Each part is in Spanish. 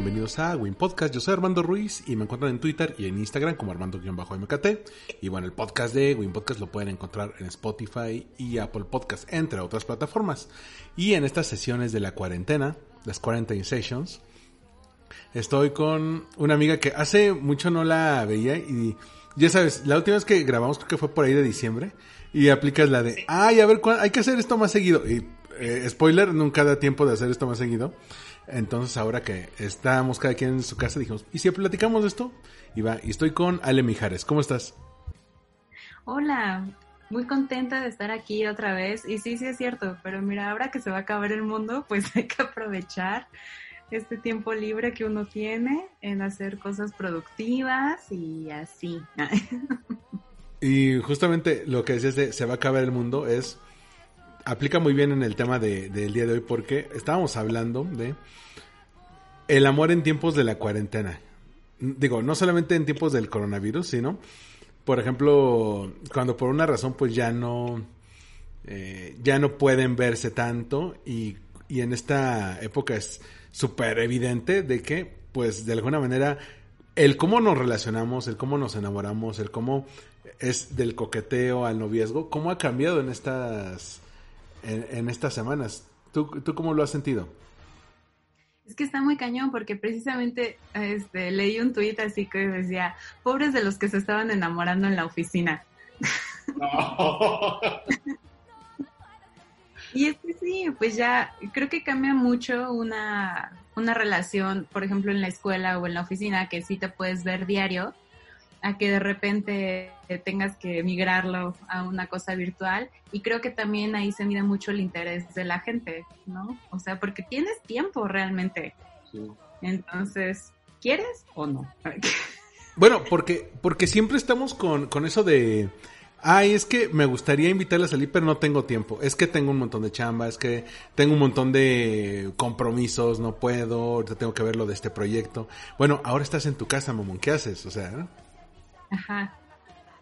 Bienvenidos a Win Podcast. Yo soy Armando Ruiz y me encuentran en Twitter y en Instagram como Armando-MKT. Y bueno, el podcast de Win Podcast lo pueden encontrar en Spotify y Apple Podcast, entre otras plataformas. Y en estas sesiones de la cuarentena, las Quarantine Sessions, estoy con una amiga que hace mucho no la veía y ya sabes, la última vez que grabamos creo que fue por ahí de diciembre y aplicas la de, ay, a ver, ¿cuál- hay que hacer esto más seguido. Y eh, spoiler, nunca da tiempo de hacer esto más seguido. Entonces ahora que estábamos cada quien en su casa dijimos, ¿y si platicamos de esto? Y va, y estoy con Ale Mijares, ¿cómo estás? Hola, muy contenta de estar aquí otra vez. Y sí, sí es cierto, pero mira, ahora que se va a acabar el mundo, pues hay que aprovechar este tiempo libre que uno tiene en hacer cosas productivas y así. Y justamente lo que decías de se va a acabar el mundo es aplica muy bien en el tema de- del día de hoy porque estábamos hablando de el amor en tiempos de la cuarentena. Digo, no solamente en tiempos del coronavirus, sino, por ejemplo, cuando por una razón pues ya no eh, ya no pueden verse tanto y, y en esta época es súper evidente de que pues de alguna manera el cómo nos relacionamos, el cómo nos enamoramos, el cómo es del coqueteo al noviazgo, cómo ha cambiado en estas en, estas semanas. ¿Tú, ¿Tú cómo lo has sentido? Es que está muy cañón porque precisamente este, leí un tuit así que decía, pobres de los que se estaban enamorando en la oficina. Y es que sí, pues ya creo que cambia mucho una, una relación, por ejemplo, en la escuela o en la oficina, que sí te puedes ver diario, a que de repente tengas que migrarlo a una cosa virtual. Y creo que también ahí se mide mucho el interés de la gente, ¿no? O sea, porque tienes tiempo realmente. Entonces, ¿quieres o no? Bueno, porque, porque siempre estamos con, con eso de, ay, es que me gustaría invitarle a salir, pero no tengo tiempo. Es que tengo un montón de chamba, es que tengo un montón de compromisos, no puedo, ahorita tengo que ver lo de este proyecto. Bueno, ahora estás en tu casa, mamón, ¿qué haces? O sea, ¿no? Ajá.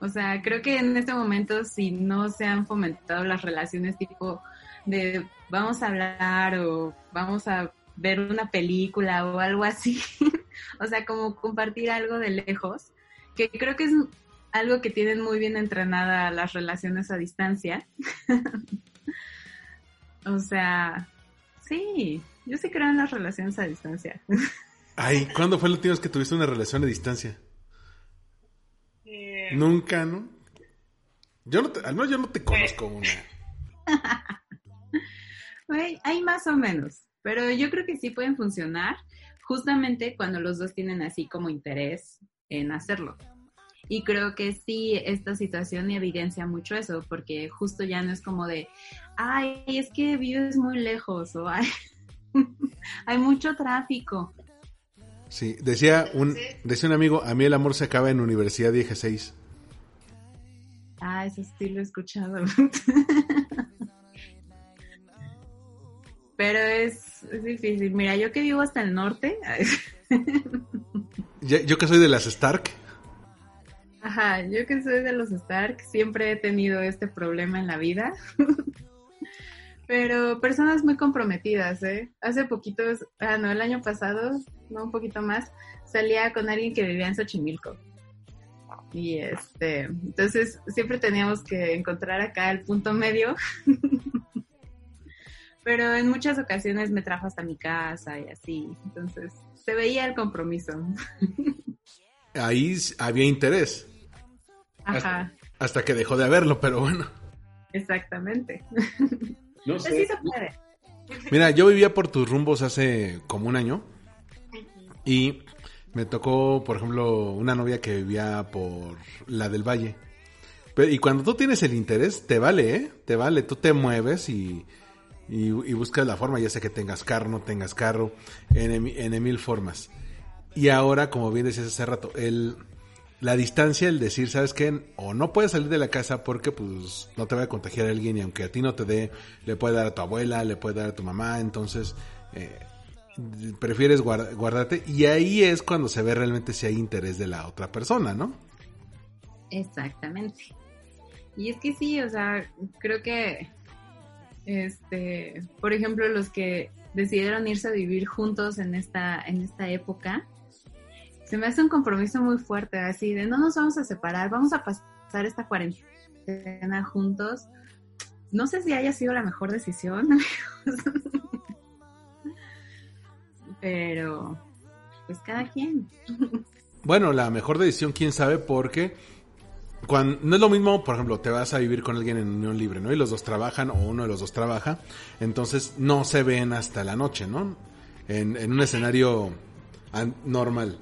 O sea, creo que en este momento si no se han fomentado las relaciones tipo de vamos a hablar o vamos a ver una película o algo así, o sea, como compartir algo de lejos, que creo que es algo que tienen muy bien entrenada las relaciones a distancia. o sea, sí, yo sí creo en las relaciones a distancia. Ay, ¿cuándo fue la última que tuviste una relación a distancia? Nunca, ¿no? Yo no te, al menos yo no te conozco una. Hay, hay más o menos, pero yo creo que sí pueden funcionar justamente cuando los dos tienen así como interés en hacerlo. Y creo que sí, esta situación evidencia mucho eso, porque justo ya no es como de, ay, es que vives muy lejos o ay, hay mucho tráfico. Sí, decía un, decía un amigo, a mí el amor se acaba en Universidad 16. Ah, eso sí lo he escuchado. Pero es, es difícil. Mira, yo que vivo hasta el norte, Ya- yo que soy de las Stark, Ajá, yo que soy de los Stark, siempre he tenido este problema en la vida. Pero personas muy comprometidas, ¿eh? Hace poquitos, ah, no, el año pasado, no, un poquito más, salía con alguien que vivía en Xochimilco. Y este, entonces siempre teníamos que encontrar acá el punto medio. Pero en muchas ocasiones me trajo hasta mi casa y así. Entonces se veía el compromiso. Ahí había interés. Ajá, Hasta que dejó de haberlo, pero bueno. exactamente. No Pues sí se puede. Mira, yo vivía por tus rumbos hace como un año y me tocó, por ejemplo, una novia que vivía por la del Valle. Pero- y cuando tú tienes el interés, te vale, ¿eh? Te vale, tú te mueves y, y, buscas la forma, ya sea que tengas carro, no tengas carro, en, emi- en mil formas. Y ahora, como bien decías hace rato, el, la distancia, el decir, ¿sabes qué? O no puedes salir de la casa porque pues no te va a contagiar a alguien y aunque a ti no te dé, le puede dar a tu abuela, le puede dar a tu mamá, entonces eh, prefieres guar- guardarte y ahí es cuando se ve realmente si hay interés de la otra persona, ¿no? Exactamente. Y es que sí, o sea, creo que, este, por ejemplo, los que decidieron irse a vivir juntos en esta, en esta época, se me hace un compromiso muy fuerte, así de no nos vamos a separar, vamos a pasar esta cuarentena juntos. No sé si haya sido la mejor decisión, amigos. Pero pues cada quien. Bueno, la mejor decisión, quién sabe, porque cuando, no es lo mismo, por ejemplo, te vas a vivir con alguien en unión libre, ¿no? Y los dos trabajan o uno de los dos trabaja, entonces no se ven hasta la noche, ¿no? En, en un escenario normal.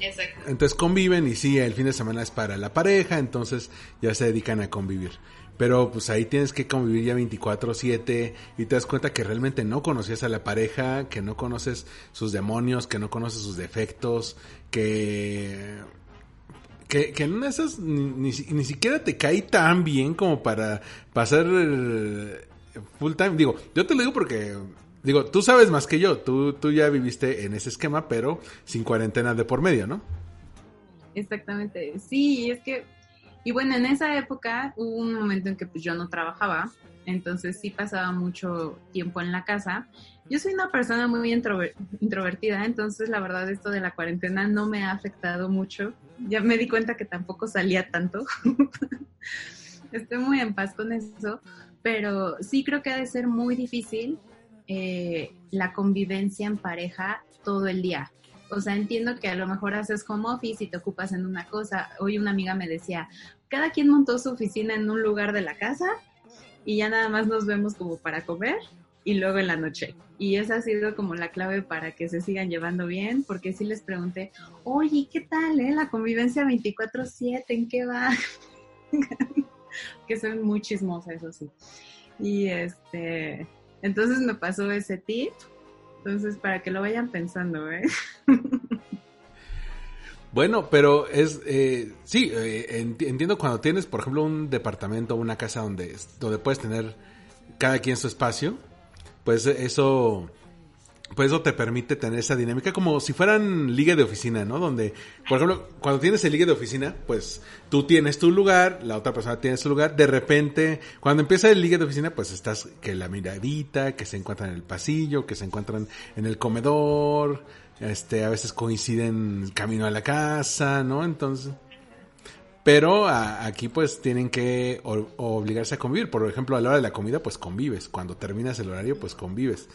Exacto. Entonces conviven y sí, el fin de semana es para la pareja, entonces ya se dedican a convivir. Pero pues ahí tienes que convivir ya 24/7 y te das cuenta que realmente no conocías a la pareja, que no conoces sus demonios, que no conoces sus defectos, que... Que, en una esas ni, ni, ni siquiera te cae tan bien como para pasar full time. Digo, yo te lo digo porque Digo, tú sabes más que yo, tú, tú ya viviste en ese esquema, pero sin cuarentena de por medio, ¿no? Exactamente, sí, es que, y bueno, en esa época hubo un momento en que pues yo no trabajaba, entonces sí pasaba mucho tiempo en la casa. Yo soy una persona muy introver- introvertida, entonces la verdad esto de la cuarentena no me ha afectado mucho. Ya me di cuenta que tampoco salía tanto. Estoy muy en paz con eso, pero sí creo que ha de ser muy difícil eh, la convivencia en pareja todo el día. O sea, entiendo que a lo mejor haces home office y te ocupas en una cosa. Hoy una amiga me decía, cada quien montó su oficina en un lugar de la casa y ya nada más nos vemos como para comer y luego en la noche. Y esa ha sido como la clave para que se sigan llevando bien, porque sí les pregunté, oye, ¿qué tal, eh? La convivencia 24/7, ¿en qué va? que son muy chismosas, eso sí. Y este, entonces me pasó ese tip. Entonces, para que lo vayan pensando, ¿eh? Bueno, pero es, eh, sí, eh, enti- entiendo cuando tienes, por ejemplo, un departamento o una casa donde, donde puedes tener cada quien su espacio, pues eso, pues eso te permite tener esa dinámica como si fueran liga de oficina, ¿no? Donde, por ejemplo, cuando tienes el liga de oficina, pues tú tienes tu lugar, la otra persona tiene su lugar, de repente, cuando empieza el liga de oficina, pues estás que la miradita, que se encuentran en el pasillo, que se encuentran en el comedor, este, a veces coinciden camino a la casa, ¿no? Entonces, pero a- aquí pues tienen que o- obligarse a convivir. Por ejemplo, a la hora de la comida pues convives. Cuando terminas el horario pues convives.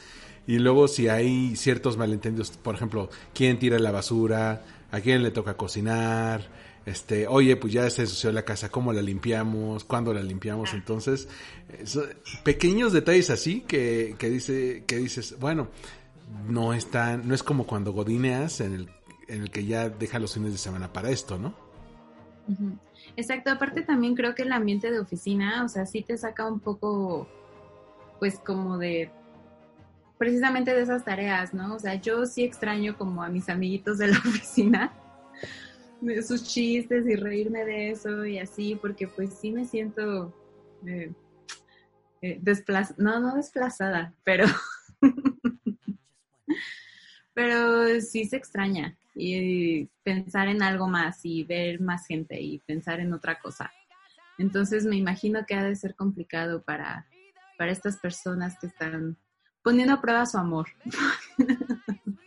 Y luego si hay ciertos malentendidos, por ejemplo, quién tira la basura, a quién le toca cocinar, este, oye, pues ya se ensució la casa, ¿cómo la limpiamos? ¿Cuándo la limpiamos? Entonces, eso- pequeños detalles así que, que dice, que dices, bueno, no es tan, no es como cuando godineas en el, en el que ya deja los fines de semana para esto, ¿no? Exacto, aparte también creo que el ambiente de oficina, o sea, sí te saca un poco, pues como de, precisamente de esas tareas, ¿no? O sea, yo sí extraño como a mis amiguitos de la oficina, sus chistes y reírme de eso y así, porque pues sí me siento eh, eh, desplaz- no, no desplazada, pero, pero sí se extraña y pensar en algo más y ver más gente y pensar en otra cosa. Entonces me imagino que ha de ser complicado para, para estas personas que están poniendo a prueba su amor.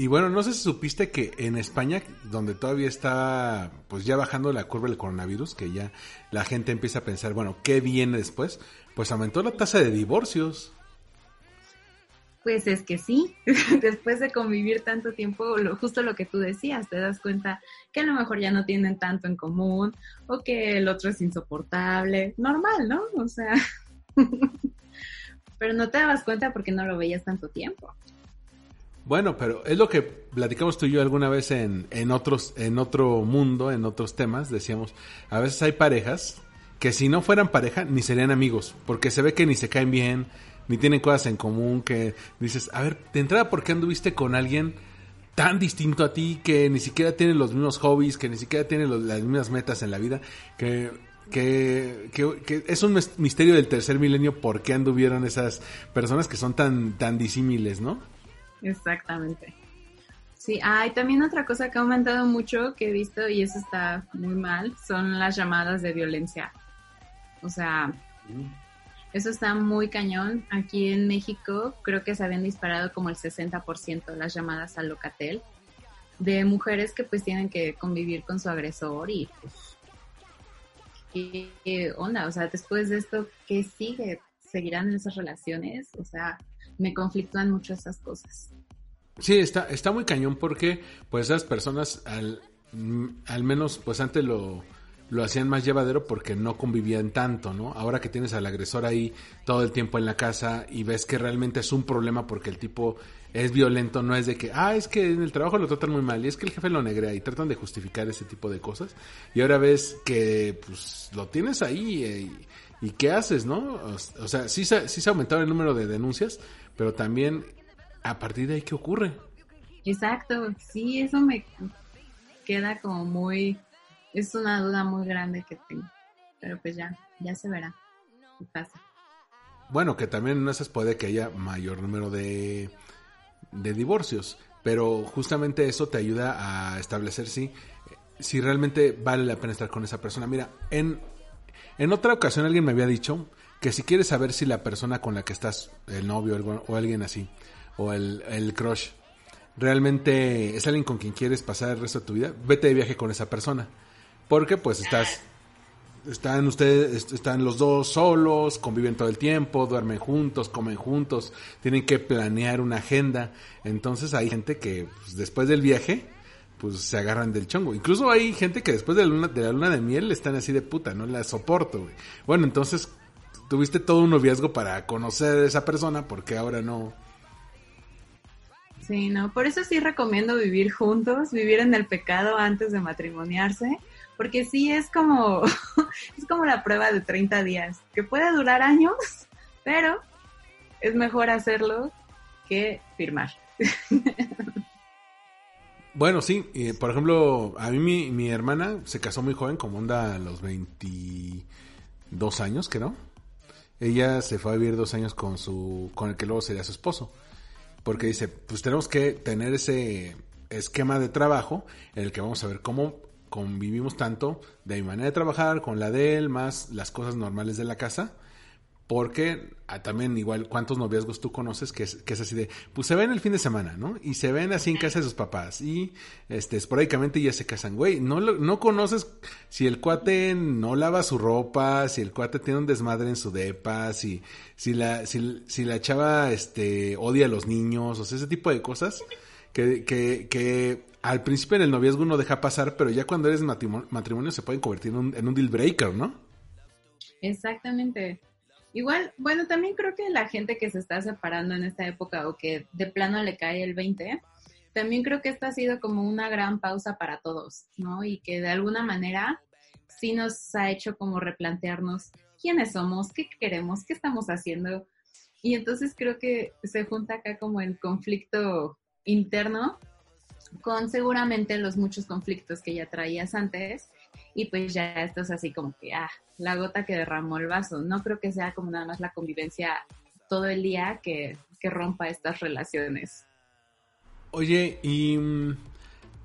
Y bueno, no sé si supiste que en España, donde todavía está pues ya bajando la curva del coronavirus, que ya la gente empieza a pensar, bueno, ¿qué viene después? Pues aumentó la tasa de divorcios. Pues es que sí, después de convivir tanto tiempo, lo, justo lo que tú decías, te das cuenta que a lo mejor ya no tienen tanto en común o que el otro es insoportable, normal, ¿no? O sea, pero no te dabas cuenta porque no lo veías tanto tiempo. Bueno, pero es lo que platicamos tú y yo alguna vez en, en otros, en otro mundo, en otros temas, decíamos, a veces hay parejas que si no fueran pareja ni serían amigos, porque se ve que ni se caen bien, ni tienen cosas en común, que dices, a ver, de entrada, ¿por qué anduviste con alguien tan distinto a ti, que ni siquiera tiene los mismos hobbies, que ni siquiera tiene los- las mismas metas en la vida, que, que, que- que es un mis- misterio del tercer milenio por qué anduvieron esas personas que son tan, tan disímiles, ¿no? Exactamente. Sí, hay también otra cosa que ha aumentado mucho que he visto y eso está muy mal, son las llamadas de violencia. O sea, eso está muy cañón. Aquí en México creo que se habían disparado como el 60% las llamadas al Locatel de mujeres que pues tienen que convivir con su agresor y pues, ¿qué, onda? O sea, después de esto, ¿qué sigue? ¿Seguirán en esas relaciones? O sea, me conflictúan mucho esas cosas. Sí, está, está muy cañón porque pues esas personas al, al menos pues antes lo, lo hacían más llevadero porque no convivían tanto, ¿no? Ahora que tienes al agresor ahí todo el tiempo en la casa y ves que realmente es un problema porque el tipo es violento, no es de que, ah, es que en el trabajo lo tratan muy mal y es que el jefe lo negrea y tratan de justificar ese tipo de cosas. Y ahora ves que pues lo tienes ahí eh, y, ¿qué haces, no? O, sea, sí, sí se ha aumentado el número de denuncias, pero también a partir de ahí, ¿qué ocurre? Exacto, sí, eso me queda como muy, es una duda muy grande que tengo, pero pues ya, ya se verá qué pasa. Bueno, que también en esas puede que haya mayor número de, de divorcios, pero justamente eso te ayuda a establecer si, si realmente vale la pena estar con esa persona. Mira, en, en otra ocasión alguien me había dicho que si quieres saber si la persona con la que estás, el novio o alguien así, o el, el crush, realmente es alguien con quien quieres pasar el resto de tu vida, vete de viaje con esa persona. Porque pues estás están ustedes, est- están los dos solos, conviven todo el tiempo, duermen juntos, comen juntos, tienen que planear una agenda. Entonces hay gente que pues, después del viaje, pues se agarran del chongo. Incluso hay gente que después de la luna de, miel están así de puta, no la soporto. Bueno, entonces tuviste todo un noviazgo para conocer a esa persona, porque ahora no. Sí, no, por eso sí recomiendo vivir juntos, vivir en el pecado antes de matrimoniarse, porque sí es como, es como la prueba de 30 días, que puede durar años, pero es mejor hacerlo que firmar. Bueno, sí, y, por ejemplo, a mí mi, mi hermana se casó muy joven, como onda a los 22 años, creo. Ella se fue a vivir dos años con su, con el que luego sería su esposo. Porque dice, pues tenemos que tener ese esquema de trabajo en el que vamos a ver cómo convivimos tanto de mi manera de trabajar con la de él, más las cosas normales de la casa. Porque ah, también igual, ¿cuántos noviazgos tú conoces que es, que es así de, pues se ven el fin de semana, ¿no? Y se ven así en casa de sus papás y este esporádicamente ya se casan, güey. No, lo- no conoces si el cuate no lava su ropa, si el cuate tiene un desmadre en su depa, si, si la, si, si la chava este odia a los niños, o sea, ese tipo de cosas que, que, que al principio en el noviazgo uno deja pasar, pero ya cuando eres matrimonio, se pueden convertir en un, en un deal breaker, ¿no? Exactamente. Igual, bueno, también creo que la gente que se está separando en esta época o que de plano le cae el 20, también creo que esta ha sido como una gran pausa para todos, ¿no? Y que de alguna manera sí nos ha hecho como replantearnos quiénes somos, qué queremos, qué estamos haciendo. Y entonces creo que se junta acá como el conflicto interno con seguramente los muchos conflictos que ya traías antes y pues ya esto es así como que, ah, la gota que derramó el vaso. No creo que sea como nada más la convivencia todo el día que, que rompa estas relaciones. Oye, y mm,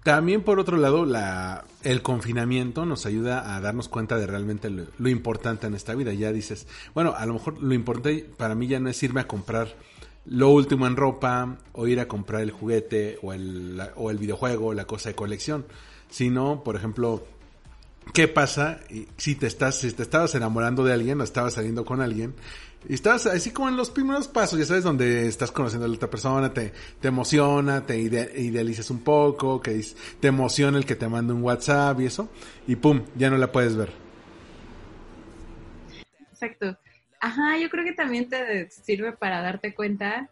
También por otro lado, la, el confinamiento nos ayuda a darnos cuenta de realmente lo, lo importante en esta vida. Ya dices, bueno, a lo mejor lo importante para mí ya no es irme a comprar lo último en ropa o ir a comprar el juguete o el, o el videojuego, la cosa de colección, sino, por ejemplo, ¿qué pasa si te estás si te estabas enamorando de alguien o estabas saliendo con alguien y estabas así como en los primeros pasos, ya sabes, donde estás conociendo a la otra persona, te, te emociona, te ide- idealizas un poco, que te emociona el que te manda un WhatsApp y eso, y pum, ya no la puedes ver. Exacto. Ajá, yo creo que también te sirve para darte cuenta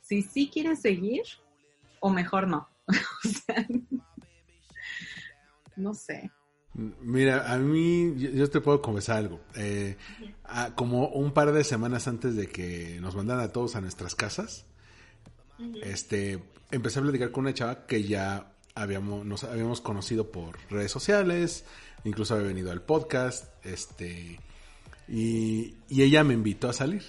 si sí quieres seguir o mejor no. o sea, no sé. Mira, a mí, yo, yo te puedo confesar algo. Eh, a- como un par de semanas antes de que nos mandaran a todos a nuestras casas, este, empecé a platicar con una chava que ya habíamos, nos habíamos conocido por redes sociales, incluso había venido al podcast, este, y, y ella me invitó a salir.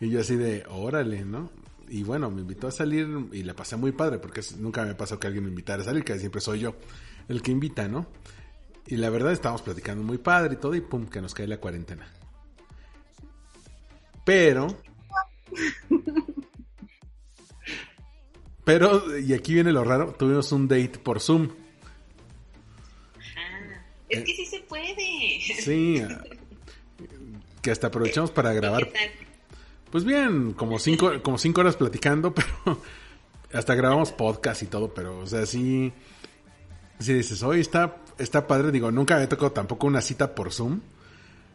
Y yo así de, órale, ¿no? Y bueno, me invitó a salir y la pasé muy padre, porque nunca me pasó que alguien me invitara a salir, que siempre soy yo el que invita, ¿no? Y la verdad estábamos platicando muy padre y todo, y pum, que nos cae la cuarentena. Pero. Pero, y aquí viene lo raro, tuvimos un date por Zoom. Es que sí se puede. Sí. Que hasta aprovechamos para grabar. Pues bien, como cinco, como cinco horas platicando, pero hasta grabamos podcast y todo, pero, o sea, sí, sí dices, hoy está, está padre, digo, nunca me tocado tampoco una cita por Zoom,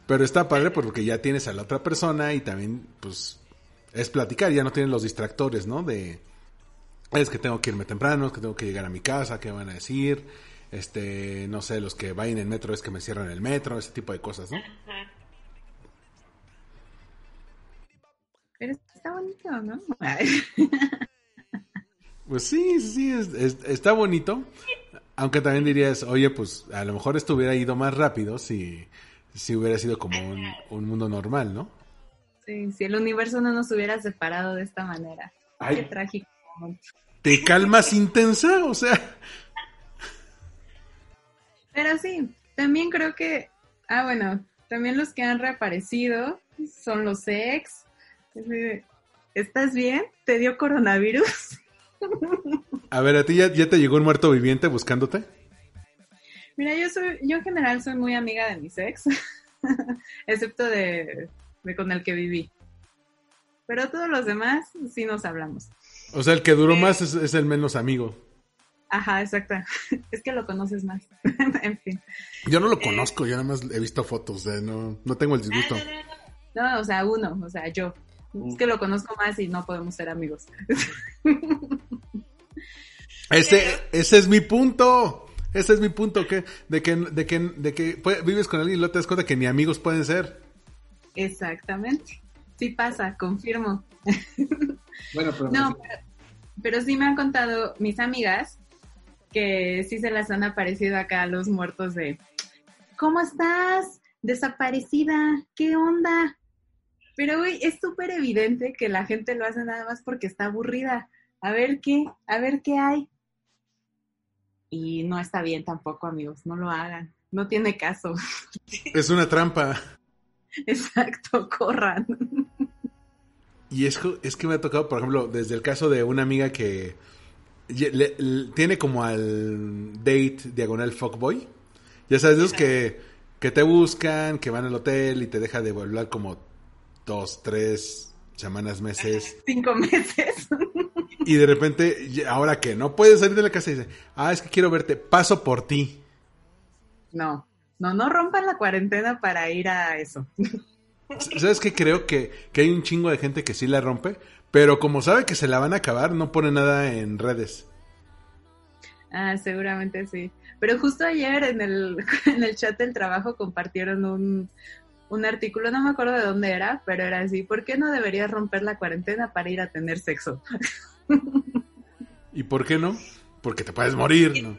pero está padre porque ya tienes a la otra persona y también, pues, es platicar, ya no tienes los distractores, ¿no? De, es que tengo que irme temprano, es que tengo que llegar a mi casa, ¿qué van a decir? Este, no sé, los que vayan en metro es que me cierran el metro, ese tipo de cosas, ¿no? Ajá. Pero está bonito, ¿no? Pues sí, sí, es- es- está bonito. Aunque también dirías, oye, pues a lo mejor esto hubiera ido más rápido si, si hubiera sido como un, un mundo normal, ¿no? Sí, si el universo no nos hubiera separado de esta manera. Ay. Qué trágico. ¿Te calmas intensa? O sea, Pero sí, también creo que, ah, bueno, también los que han reaparecido son los ex. Es de, ¿Estás bien? ¿Te dio coronavirus? a ver, ¿a ti ya, ya te llegó un muerto viviente buscándote? Mira, yo soy, yo en general soy muy amiga de mis ex, excepto de, de con el que viví. Pero todos los demás sí nos hablamos. O sea, el que duró más es, es el menos amigo. Ajá, exacto. Es que lo conoces más. en fin. Yo no lo conozco, yo nada más he visto fotos, eh, no, no tengo el disgusto. Ah, no, no, no. No, o sea, uno, o sea, yo. Es que lo conozco más y no podemos ser amigos. Ese, ese es mi punto. Ese es mi punto, que, de que, de que, de que pue- vives con alguien y luego te das cuenta que ni amigos pueden ser. Exactamente. Sí pasa, confirmo. Bueno, pero No, pero, pero sí me han contado mis amigas que sí se las han aparecido acá los muertos de ¿Cómo estás? Desaparecida, ¿qué onda? Pero güey, es súper evidente que la gente lo hace nada más porque está aburrida. A ver qué, a ver qué hay. Y no está bien tampoco, amigos, no lo hagan. No tiene caso. es una trampa. Exacto, corran. Y es, que- es que me ha tocado, por ejemplo, desde el caso de una amiga que le- le- tiene como al date diagonal fuckboy. Ya sabes, esos que, que te buscan, que van al hotel y te deja de volar como dos, tres semanas, meses. Cinco meses. Y de repente, ahora que no puedes salir de la casa y dice, ah, es que quiero verte, paso por ti. No, no, no rompan la cuarentena para ir a eso. ¿Sabes qué? Creo que, que hay un chingo de gente que sí la rompe, pero como sabe que se la van a acabar, no pone nada en redes. Ah, seguramente sí. Pero justo ayer en el, en el chat del trabajo compartieron un, un artículo, no me acuerdo de dónde era, pero era así, ¿por qué no deberías romper la cuarentena para ir a tener sexo? ¿Y por qué no? Porque te puedes morir, ¿no?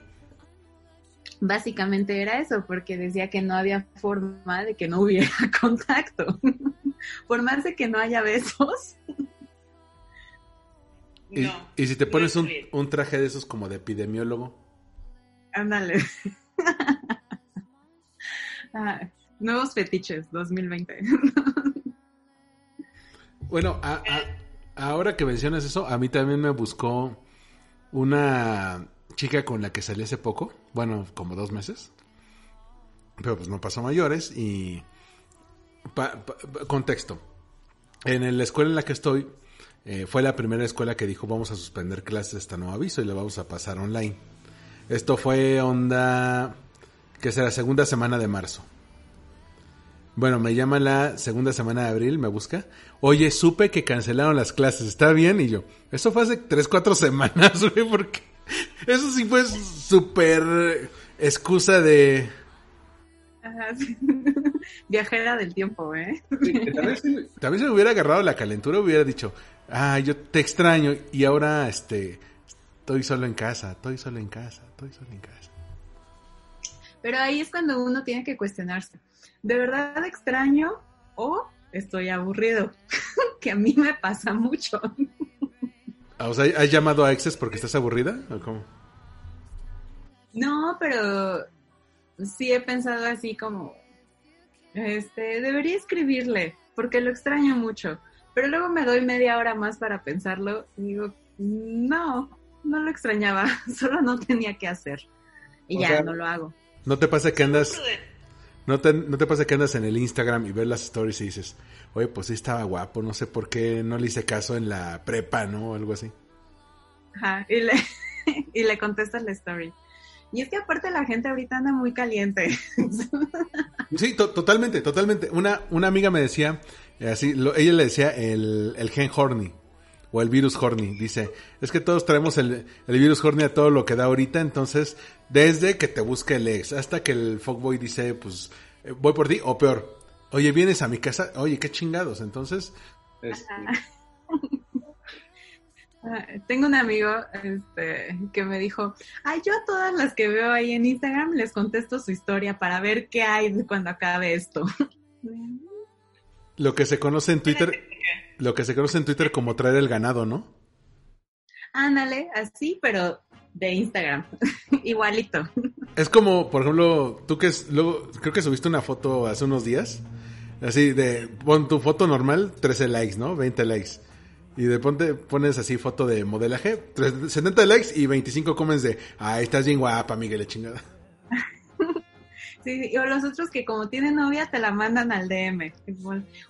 Básicamente era eso, porque decía que no había forma de que no hubiera contacto. De que no haya besos. Y, No. y si te pones un traje de esos como de epidemiólogo, Ándale. Ah, nuevos fetiches 2020. Bueno, a- ahora que mencionas eso, a mí también me buscó una chica con la que salí hace poco, bueno, como dos meses, pero pues no pasó mayores y... contexto. En la escuela en la que estoy, eh, fue la primera escuela que dijo vamos a suspender clases hasta nuevo aviso y le vamos a pasar online. Esto fue onda, que será segunda semana de marzo. Bueno, me llama la segunda semana de abril, me busca. Oye, supe que cancelaron las clases, ¿está bien? Y yo, eso fue hace tres, cuatro semanas, güey, porque eso sí fue súper excusa de... Ajá, sí. Viajera del tiempo, ¿eh? Tal vez, si- tal vez si me hubiera agarrado la calentura, hubiera dicho, ah, yo te extraño y ahora, este, estoy solo en casa, estoy solo en casa, estoy solo en casa. Pero ahí es cuando uno tiene que cuestionarse. ¿De verdad extraño o estoy aburrido? que a mí me pasa mucho. Ah, O sea, ¿has llamado a exes porque estás aburrida? ¿O cómo? No, pero sí he pensado así como, este, debería escribirle, porque lo extraño mucho. Pero luego me doy media hora más para pensarlo y digo, no, no lo extrañaba, solo no tenía que hacer. Y O ya, sea, no lo hago. ¿No te pasa que andas... ¿No te, ¿No te pasa que andas en el Instagram y ves las stories y dices, oye, pues sí estaba guapo, no sé por qué no le hice caso en la prepa, ¿no? O algo así. Ajá, y le, y le contestas la story. Y es que aparte la gente ahorita anda muy caliente. Sí, to- totalmente, totalmente. Una, una amiga me decía, eh, así, lo- ella le decía el, el gen horny o el virus horny. Dice, es que todos traemos el, el virus horny a todo lo que da ahorita, entonces, desde que te busca el ex hasta que el fuckboy dice, pues, eh, voy por ti, o peor, oye, vienes a mi casa, oye, qué chingados, entonces... este, Ah, Tengo un amigo este, que me dijo, ay, yo a todas las que veo ahí en Instagram les contesto su historia para ver qué hay cuando acabe esto. Lo que se conoce en Twitter, lo que se conoce en Twitter como traer el ganado, ¿no? Ándale, así, pero de Instagram, igualito. Es como, por ejemplo, tú que es, luego, creo que subiste una foto hace unos días, así de, pon tu foto normal, 13 likes, ¿no? 20 likes. Y de ponte, pones así foto de modelaje, 3 70 likes y 25 comments de, ay, estás bien guapa, Miguel, chingada. Sí, o los otros que como tienen novia te la mandan al DM.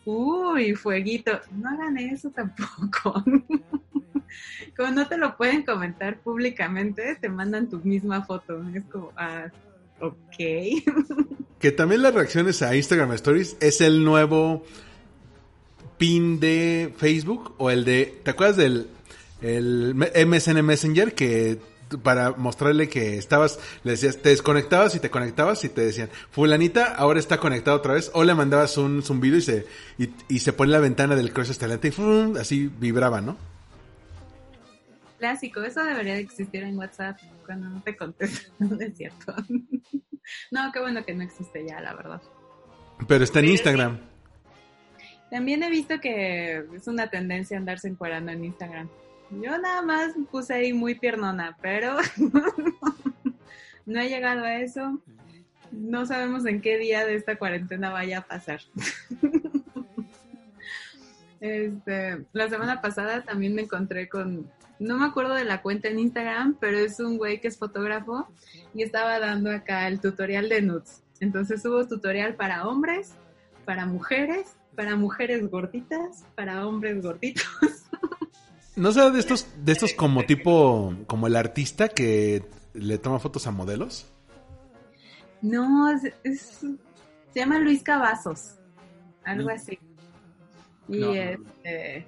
Uy, fueguito. No hagan eso tampoco. como no te lo pueden comentar públicamente, te mandan tu misma foto. Es como, ah, ok. Que también las reacciones a Instagram Stories es el nuevo pin de Facebook o el de, ¿te acuerdas del el MSN Messenger que para mostrarle que estabas, le decías, te desconectabas y te conectabas y te decían, fulanita ahora está conectada otra vez, o le mandabas un zumbido y se, y, y se pone la ventana del crush hasta adelante y ¡fum! así vibraba, ¿no? Clásico, eso debería de existir en WhatsApp cuando no te contestan, no es cierto. no, qué bueno que no existe ya, la verdad. Pero está en Instagram. También he visto que es una tendencia andarse encuerando en Instagram. Yo nada más puse ahí muy piernona, pero no he llegado a eso. No sabemos en qué día de esta cuarentena vaya a pasar. Este, la semana pasada también me encontré con, no me acuerdo de la cuenta en Instagram, pero es un güey que es fotógrafo y estaba dando acá el tutorial de nudes. Entonces hubo tutorial para hombres, para mujeres, para mujeres gorditas, para hombres gorditos. ¿No será de estos, de estos como tipo, como el artista que le toma fotos a modelos? No, es, es- se llama Luis Cavazos, algo así. Y No. este,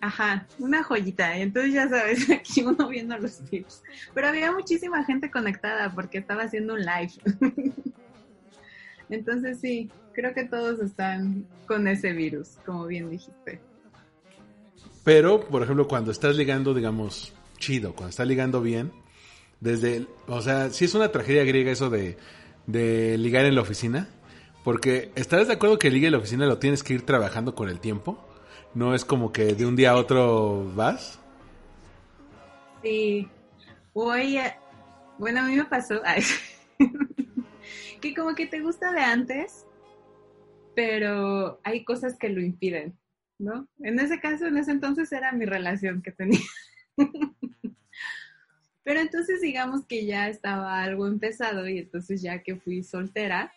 ajá, una joyita. Y entonces ya sabes, aquí uno viendo los tips. Pero había muchísima gente conectada porque estaba haciendo un live. entonces sí, creo que todos están con ese virus, como bien dijiste. Pero, por ejemplo, cuando estás ligando, digamos, chido, cuando estás ligando bien, desde, o sea, sí es una tragedia griega eso de, ligar en la oficina, porque ¿estás de acuerdo que liga en la oficina lo tienes que ir trabajando con el tiempo? No es como que de un día a otro vas. Sí. Eh, Bueno, a mí me pasó ay, que como que te gusta de antes, pero hay cosas que lo impiden, ¿no? En ese caso, en ese entonces era mi relación que tenía. Pero entonces digamos que ya estaba algo empezado y entonces ya que fui soltera,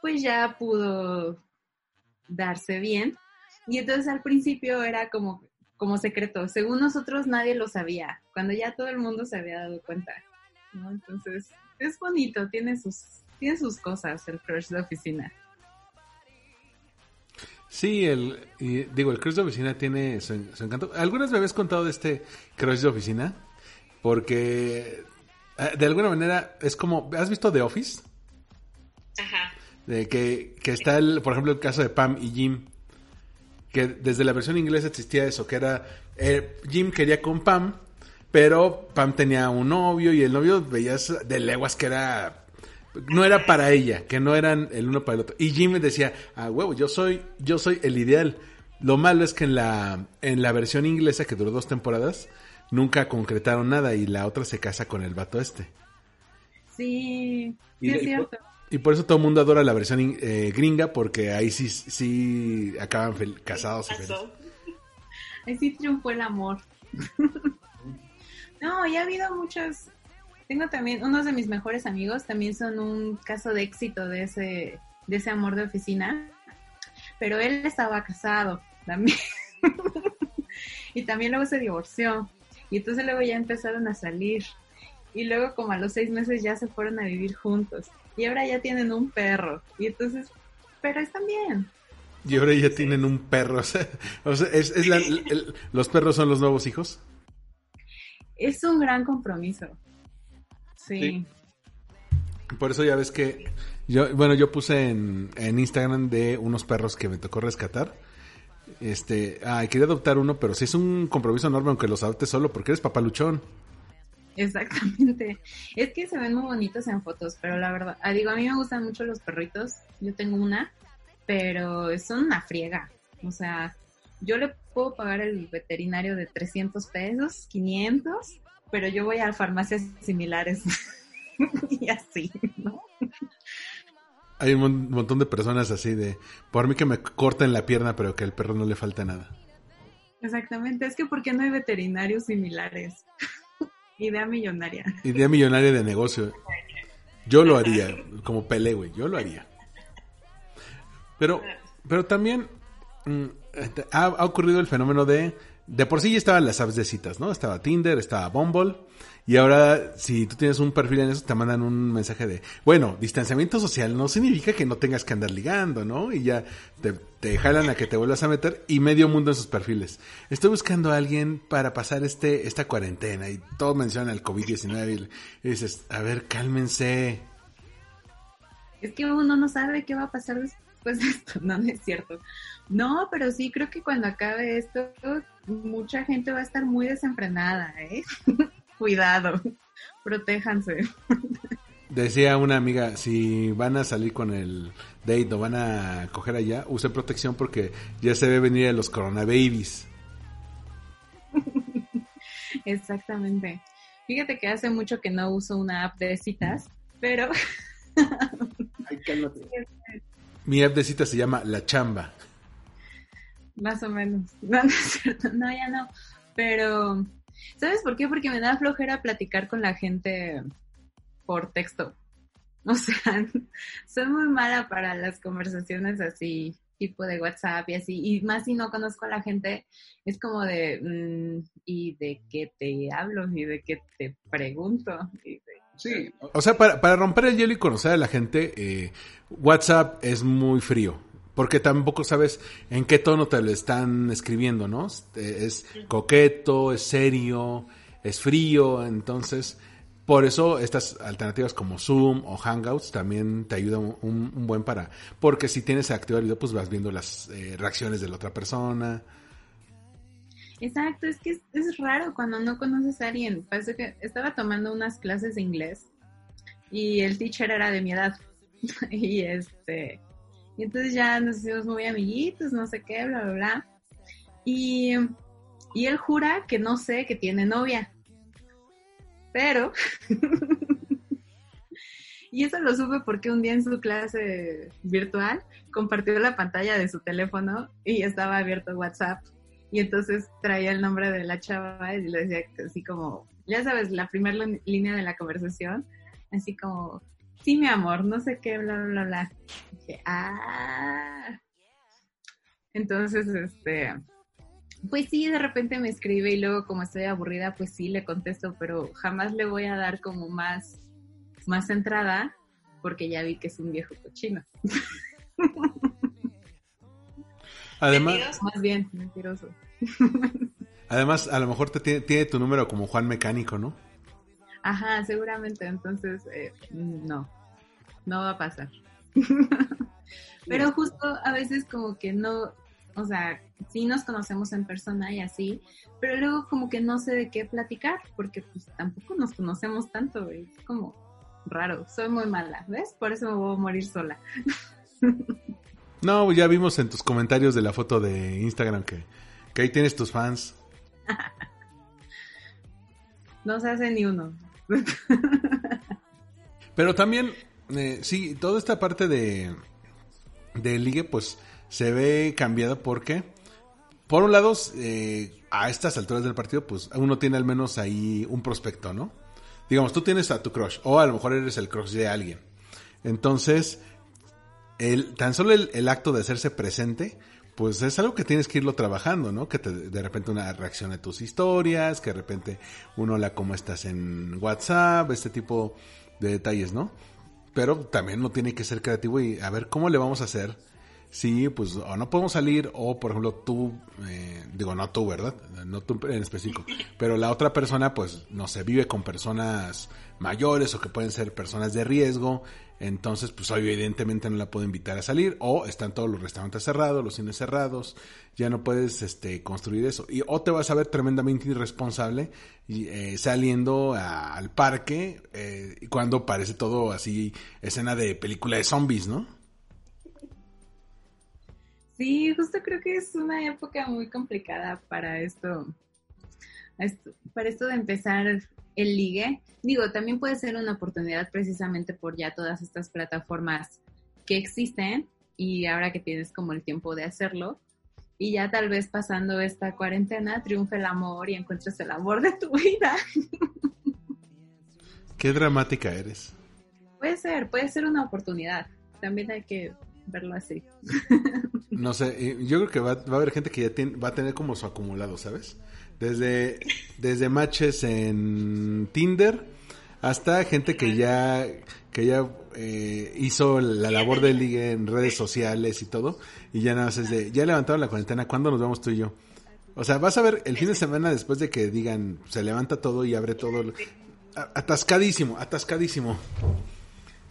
pues ya pudo darse bien. Y entonces al principio era como, como secreto. Según nosotros nadie lo sabía, cuando ya todo el mundo se había dado cuenta. ¿no? Entonces es bonito, tiene sus, tiene sus cosas el crush de oficina. Sí, el, y digo, el crush de oficina tiene su, su encanto. ¿Algunas me habías contado de este crush de oficina? Porque eh, de alguna manera es como, ¿has visto The Office? Ajá. De que, que está, el, por ejemplo, el caso de Pam y Jim. Que desde la versión inglesa existía eso, que era, eh, Jim quería con Pam, pero Pam tenía un novio y el novio veías de leguas que era, no era para ella, que no eran el uno para el otro. Y Jim decía, ah, huevo, yo soy, yo soy el ideal. Lo malo es que en la, en la versión inglesa, que duró dos temporadas, nunca concretaron nada y la otra se casa con el vato este. Sí, Y sí de- es cierto. Y por eso todo el mundo adora la versión in- eh, gringa, porque ahí sí, sí acaban fel- casados y. Ahí sí triunfó el amor. no, ya ha habido muchos. Tengo también, unos de mis mejores amigos también son un caso de éxito de ese, de ese amor de oficina. Pero él estaba casado también. y también luego se divorció. Y entonces luego ya empezaron a salir. Y luego como a los seis meses ya se fueron a vivir juntos. Y ahora ya tienen un perro. Y entonces, pero están bien. Y ahora ya tienen un perro. O sea, o sea, es, es la- el- los perros son los nuevos hijos. Es un gran compromiso. Sí. Sí. Por eso ya ves que yo, bueno, yo puse en, en Instagram de unos perros que me tocó rescatar. Este, ay, quería adoptar uno, pero sí es un compromiso enorme aunque los adoptes solo porque eres papaluchón. Exactamente. Es que se ven muy bonitos en fotos, pero la verdad, ah, digo, a mí me gustan mucho los perritos. Yo tengo una, pero son una friega. O sea, yo le puedo pagar el veterinario de 300 pesos, 500, pero yo voy a farmacias similares. y así, ¿no? Hay un mon- montón de personas así de, por mí que me corten la pierna, pero que al perro no le falta nada. Exactamente. Es que ¿por qué no hay veterinarios similares? Idea millonaria. Idea millonaria de negocio. Yo lo haría, como Pelé, güey, yo lo haría. Pero, pero también mm, este, ha, ha ocurrido el fenómeno de, de por sí ya estaban las apps de citas, ¿no? Estaba Tinder, estaba Bumble, y ahora si tú tienes un perfil en eso, te mandan un mensaje de, bueno, distanciamiento social no significa que no tengas que andar ligando, ¿no? Y ya te, te jalan a que te vuelvas a meter y medio mundo en sus perfiles. Estoy buscando a alguien para pasar este, esta cuarentena y todos mencionan el COVID-19 y, y dices, a ver, cálmense. Es que uno no sabe qué va a pasar de esto. No, no es cierto. No, pero sí creo que cuando acabe esto, mucha gente va a estar muy desenfrenada, ¿eh? Cuidado, protéjanse. Decía una amiga, si van a salir con el date o van a coger allá, usen protección porque ya se ve venir a los coronababies. Exactamente. Fíjate que hace mucho que no uso una app de citas, pero Mi app de cita se llama La Chamba. más o menos. No, no es cierto. No, ya no. Pero, ¿sabes por qué? Porque me da flojera platicar con la gente por texto. O sea, soy muy mala para las conversaciones así, tipo de WhatsApp y así. Y más si no conozco a la gente, es como de, mm, ¿y de qué te hablo? ¿Y de qué te pregunto? Y de- Sí. O sea, para, para romper el hielo y conocer a la gente, eh, WhatsApp es muy frío. Porque tampoco sabes en qué tono te lo están escribiendo, ¿no? Eh, Es coqueto, es serio, es frío. Entonces, por eso estas alternativas como Zoom o Hangouts también te ayudan un, un buen para. Porque si tienes activado el video, pues vas viendo las eh, reacciones de la otra persona. Exacto, es que es, raro cuando no conoces a alguien. Parece que estaba tomando unas clases de inglés y el teacher era de mi edad. y este, y entonces ya nos hicimos muy amiguitos, no sé qué, bla, bla, bla. Y, y él jura que no sé, que tiene novia. Pero Y eso lo supe porque un día en su clase virtual compartió la pantalla de su teléfono y estaba abierto WhatsApp. Y entonces traía el nombre de la chava y le decía así como, ya sabes, la primera línea de la conversación, así como, sí, mi amor, no sé qué, bla, bla, bla. dije, ah. Entonces, este, pues sí, de repente me escribe y luego como estoy aburrida, pues sí, le contesto, pero jamás le voy a dar como más, más entrada porque ya vi que es un viejo cochino. Además, Mentiroso. Más bien, mentiroso. además, a lo mejor te tiene, tiene tu número como Juan Mecánico, ¿no? Ajá, seguramente, entonces, eh, no, no va a pasar. Pero justo a veces como que no, o sea, sí nos conocemos en persona y así, pero luego como que no sé de qué platicar, porque pues tampoco nos conocemos tanto, güey. Es como raro, soy muy mala, ¿ves? Por eso me voy a morir sola. No, ya vimos en tus comentarios de la foto de Instagram que, que ahí tienes tus fans. No se hace ni uno. Pero también, eh, sí, toda esta parte de, de ligue, pues se ve cambiada porque, por un lado, eh, a estas alturas del partido, pues uno tiene al menos ahí un prospecto, ¿no? Digamos, tú tienes a tu crush, o a lo mejor eres el crush de alguien. Entonces, el, tan solo el, el acto de hacerse presente, pues es algo que tienes que irlo trabajando, ¿no? Que te- de repente una reacción a tus historias, que de repente uno la cómo estás en WhatsApp, este tipo de detalles, ¿no? Pero también uno tiene que ser creativo y a ver cómo le vamos a hacer si pues o no podemos salir o por ejemplo tú, eh, digo no tú, ¿verdad? No tú en específico, pero la otra persona pues no sé, vive con personas mayores o que pueden ser personas de riesgo, entonces pues evidentemente no la puedo invitar a salir o están todos los restaurantes cerrados, los cines cerrados, ya no puedes este construir eso y o te vas a ver tremendamente irresponsable eh, saliendo al parque eh, cuando parece todo así escena de película de zombies, ¿no? Sí, justo creo que es una época muy complicada para esto- para esto de empezar el ligue. Digo, también puede ser una oportunidad precisamente por ya todas estas plataformas que existen y ahora que tienes como el tiempo de hacerlo. Y ya tal vez pasando esta cuarentena triunfe el amor y encuentres el amor de tu vida. Qué dramática eres. Puede ser, puede ser una oportunidad. También hay que verlo así. No sé, eh, yo creo que va, va a haber gente que ya tiene- va a tener como su acumulado, ¿sabes? Desde, desde matches en Tinder hasta gente que ya, que ya eh, hizo la labor de ligue en redes sociales y todo, y ya nada más es de, ya levantaron la cuarentena, ¿cuándo nos vemos tú y yo? O sea, vas a ver el fin de semana después de que digan, se levanta todo y abre todo, atascadísimo, atascadísimo.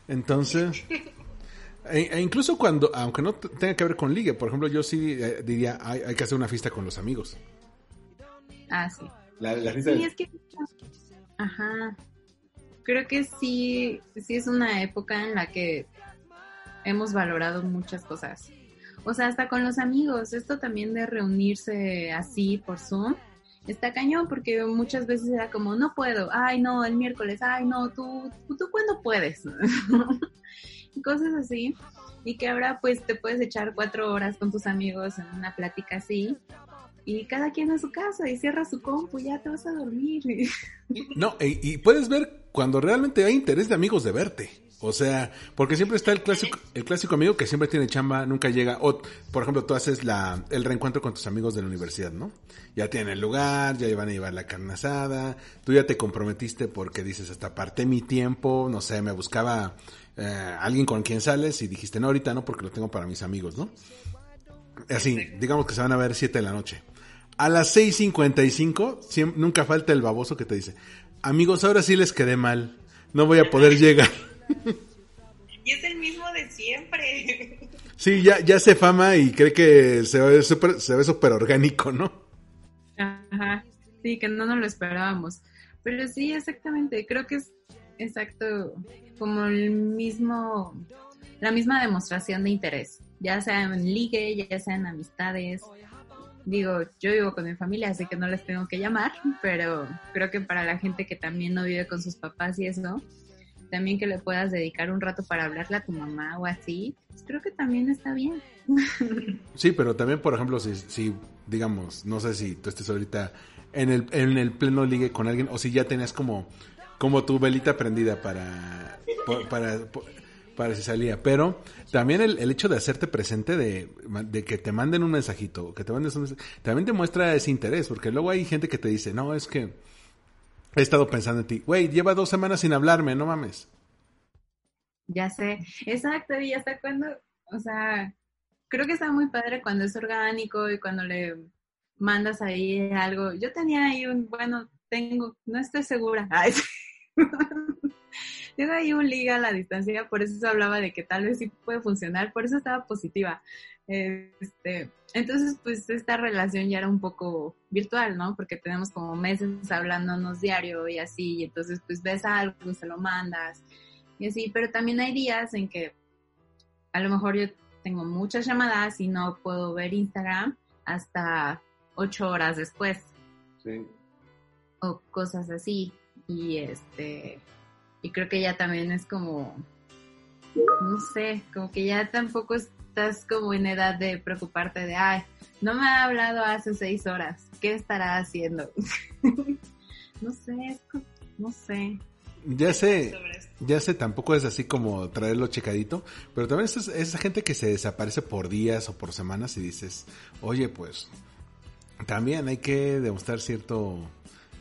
Entonces... E, e incluso cuando, aunque no tenga que ver con ligue, por ejemplo, yo sí eh, diría, hay que hacer una fiesta con los amigos. Ah, sí. La, la fiesta Sí, es que... Ajá. Creo que sí, sí es una época en la que hemos valorado muchas cosas. O sea, hasta con los amigos, esto también de reunirse así por Zoom, está cañón porque muchas veces era como, no puedo, ay no, el miércoles, ay no, tú, tú, tú cuándo puedes. Cosas así. Y que ahora pues te puedes echar cuatro horas con tus amigos en una plática así y cada quien a su casa y cierra su compu ya te vas a dormir. No, y puedes ver cuando realmente hay interés de amigos de verte. O sea, porque siempre está el clásico, el clásico amigo que siempre tiene chamba, nunca llega. O, por ejemplo, tú haces la, el reencuentro con tus amigos de la universidad, ¿no? Ya tienen el lugar, ya van a llevar la carne asada, tú ya te comprometiste porque dices, hasta aparté mi tiempo, no sé, me buscaba eh, alguien con quien sales y dijiste, no, ahorita no, porque lo tengo para mis amigos, ¿no? Así, digamos que se van a ver 7 de la noche. A las 6.55, siem- nunca falta el baboso que te dice, amigos, ahora sí les quedé mal, no voy a poder llegar. Y es el mismo de siempre. Sí, ya, ya se fama y cree que se ve súper se ve súper orgánico, ¿no? Ajá, sí, que no nos lo esperábamos. Pero sí, exactamente, creo que es exacto como el mismo, la misma demostración de interés, ya sea en ligue, ya sea en amistades. Digo, yo vivo con mi familia, así que no les tengo que llamar, pero creo que para la gente que también no vive con sus papás y eso, también que le puedas dedicar un rato para hablarle a tu mamá o así, pues creo que también está bien. Sí, pero también, por ejemplo, si, si digamos, no sé si tú estés ahorita en el, en el pleno ligue con alguien o si ya tenías como, como tu velita prendida para, para, para si salía. Pero también el, el hecho de hacerte presente, de, de que te manden un mensajito, que te mandes un mensaje, también te muestra ese interés, porque luego hay gente que te dice, no, es que he estado pensando en ti. Güey, lleva dos semanas sin hablarme, no mames. Ya sé, exacto, y hasta cuando, o sea, creo que está muy padre cuando es orgánico y cuando le mandas ahí algo. Yo tenía ahí un, bueno, tengo, no estoy segura. Ay, Tengo ahí un liga a la distancia, por eso hablaba de que tal vez sí puede funcionar, por eso estaba positiva. Este, entonces, pues esta relación ya era un poco virtual, ¿no? Porque tenemos como meses hablándonos diario y así, y entonces pues ves algo, se lo mandas y así, pero también hay días en que a lo mejor yo tengo muchas llamadas y no puedo ver Instagram hasta ocho horas después Sí. o cosas así y este y creo que ya también es como no sé como que ya tampoco estás como en edad de preocuparte de ay no me ha hablado hace seis horas qué estará haciendo no sé no sé. Ya sé, ya sé, tampoco es así como traerlo checadito, pero también es es esa gente que se desaparece por días o por semanas y dices, oye, pues también hay que demostrar cierto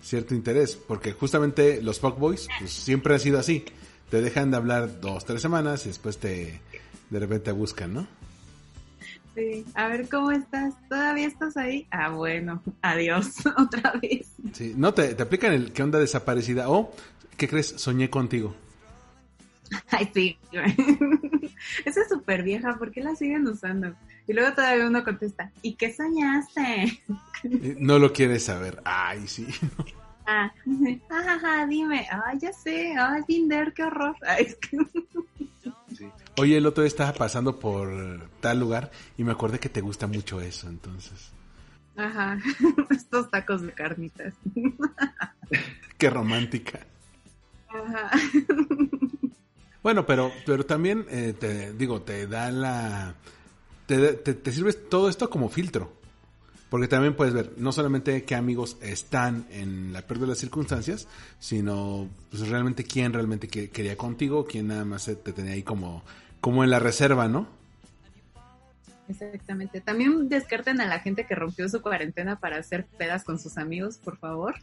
cierto interés, porque justamente los fuckboys pues, siempre han sido así, te dejan de hablar dos, tres semanas y después te de repente buscan, ¿no? sí a ver cómo estás todavía estás ahí ah bueno adiós otra vez Sí, no te, te aplican el qué onda desaparecida o ¿qué crees? Soñé contigo. Ay, sí. Esa es súper vieja, ¿por qué la siguen usando? Y luego todavía uno contesta, ¿y qué soñaste? Eh, No lo quieres saber. Ay, sí. Ah, jajaja, dime. Ay, ya sé. Ay, Tinder, qué horror. Ay, es que... Oye, el otro día estaba pasando por tal lugar y me acordé que te gusta mucho eso, entonces. Ajá, estos tacos de carnitas. Qué romántica. Ajá. Bueno, pero, pero también eh, te digo, te da la. Te, te, te sirve todo esto como filtro. Porque también puedes ver no solamente qué amigos están en la peor de las circunstancias, sino pues, realmente quién realmente que- quería contigo, quién nada más te tenía ahí como, como en la reserva, ¿no? Exactamente. También descarten a la gente que rompió su cuarentena para hacer pedas con sus amigos, por favor.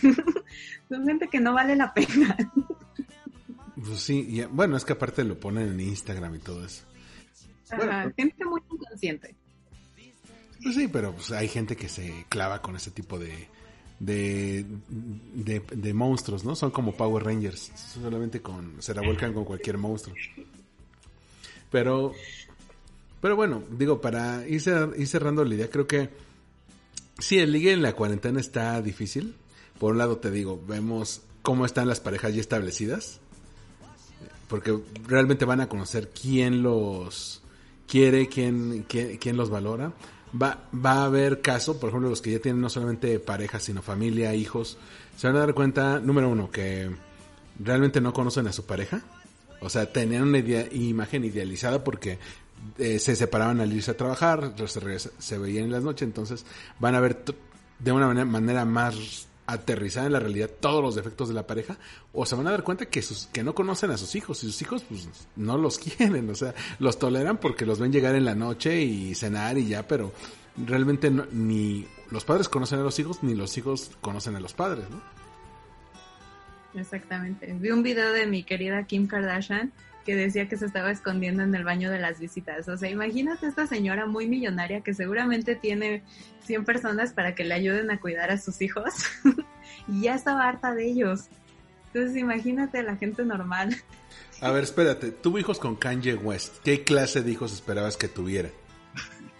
Son gente que no vale la pena. Pues sí, y, bueno, es que aparte lo ponen en Instagram y todo eso. Bueno, gente muy inconsciente. Pues sí, pero pues, hay gente que se clava con ese tipo de, de, de, monstruos, ¿no? Son como Power Rangers, solamente con se revuelcan con cualquier monstruo. Pero, pero bueno, digo, para ir cerrando la idea, creo que sí, el ligue en la cuarentena está difícil. Por un lado te digo, vemos cómo están las parejas ya establecidas, porque realmente van a conocer quién los quiere, quién, quién, quién los valora. Va, va a haber caso, por ejemplo, los que ya tienen no solamente pareja, sino familia, hijos, se van a dar cuenta, número uno, que realmente no conocen a su pareja. O sea, tenían una idea- imagen idealizada porque eh, se separaban al irse a trabajar, se, se veían en las noches, entonces van a ver de una manera más aterrizada en la realidad todos los defectos de la pareja o se van a dar cuenta que sus que no conocen a sus hijos y sus hijos pues no los quieren, o sea, los toleran porque los ven llegar en la noche y cenar y ya, pero realmente ni los padres conocen a los hijos ni los hijos conocen a los padres, ¿no? Exactamente. Vi un video de mi querida Kim Kardashian que decía que se estaba escondiendo en el baño de las visitas. O sea, imagínate esta señora muy millonaria que seguramente tiene 100 personas para que le ayuden a cuidar a sus hijos y ya estaba harta de ellos. Entonces imagínate la gente normal. A ver, espérate, tuvo hijos con Kanye West. ¿Qué clase de hijos esperabas que tuviera?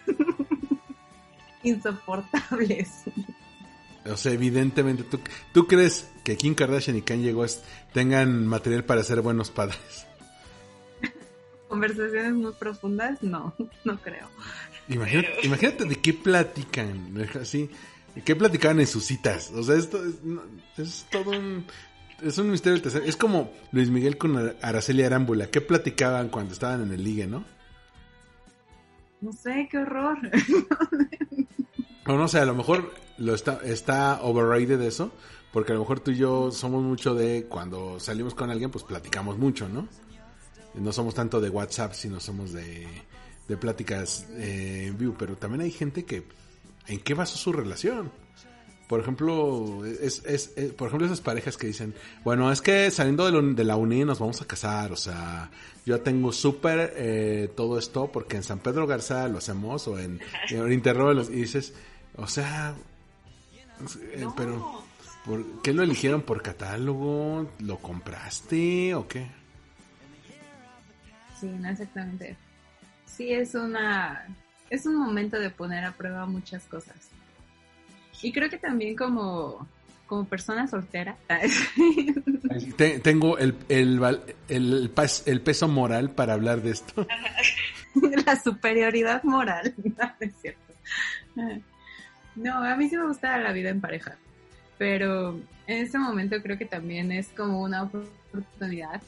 Insoportables. O sea, evidentemente, ¿tú, ¿tú crees que Kim Kardashian y Kanye West tengan material para ser buenos padres? Conversaciones muy profundas, no, no creo. Imagínate, imagínate de qué platican, así, de qué platicaban en sus citas. O sea, esto es, todo un, Es un misterio del. Es como Luis Miguel con Araceli Arámbula. ¿Qué platicaban cuando estaban en el ligue, no? No sé, qué horror. O no sé, a lo mejor lo está, está overrated eso, porque a lo mejor tú y yo somos mucho de cuando salimos con alguien, pues platicamos mucho, ¿no? No somos tanto de WhatsApp, sino somos de, de pláticas eh, en vivo, pero también hay gente que, ¿en qué basó su relación? Por ejemplo, es, es, es- por ejemplo esas parejas que dicen, bueno, es que saliendo de, la- de la uni nos vamos a casar, o sea, yo ya tengo súper eh, todo esto porque en San Pedro Garza lo hacemos o en, en Interroga los- y dices, o sea, eh, pero ¿por qué lo eligieron por catálogo? ¿Lo compraste o qué? Sí, no exactamente. Sí, es una. Es un momento de poner a prueba muchas cosas. Y creo que también como, como persona soltera, Te- tengo el, el, el, peso moral para hablar de esto. la superioridad moral. No, no es cierto. No, a mí sí me gusta la vida en pareja. Pero en este momento creo que también es como una oportunidad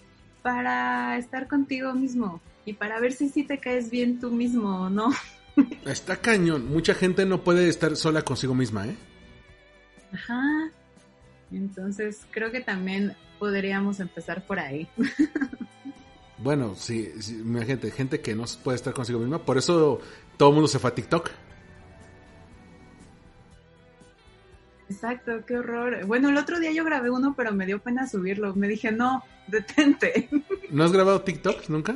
para estar contigo mismo y para ver si sí te caes bien tú mismo o no. Está cañón. Mucha gente no puede estar sola consigo misma, ¿eh? Ajá. Entonces creo que también podríamos empezar por ahí. Bueno, sí, sí, imagínate, gente que no puede estar consigo misma. Por eso todo el mundo se fue a TikTok. Exacto, qué horror. Bueno, el otro día yo grabé uno, pero me dio pena subirlo. Me dije, no, detente. ¿No has grabado TikTok nunca?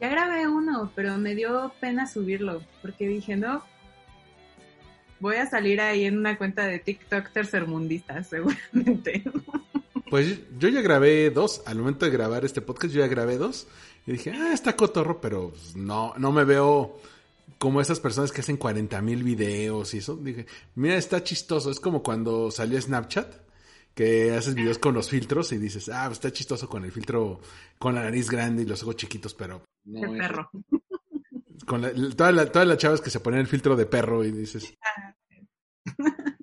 Ya grabé uno, pero me dio pena subirlo, porque dije, no, voy a salir ahí en una cuenta de TikTok tercermundista, seguramente. Pues yo ya grabé dos. Al momento de grabar este podcast, yo ya grabé dos. Y dije, ah, está cotorro, pero pues, no, no me veo como esas personas que hacen 40 mil videos y eso. Dije, mira, está chistoso. Es como cuando salió Snapchat, que haces videos con los filtros y dices, ah, está chistoso con el filtro, con la nariz grande y los ojos chiquitos, pero... no, El perro. Con la- todas la- todas las chavas que se ponen el filtro de perro y dices,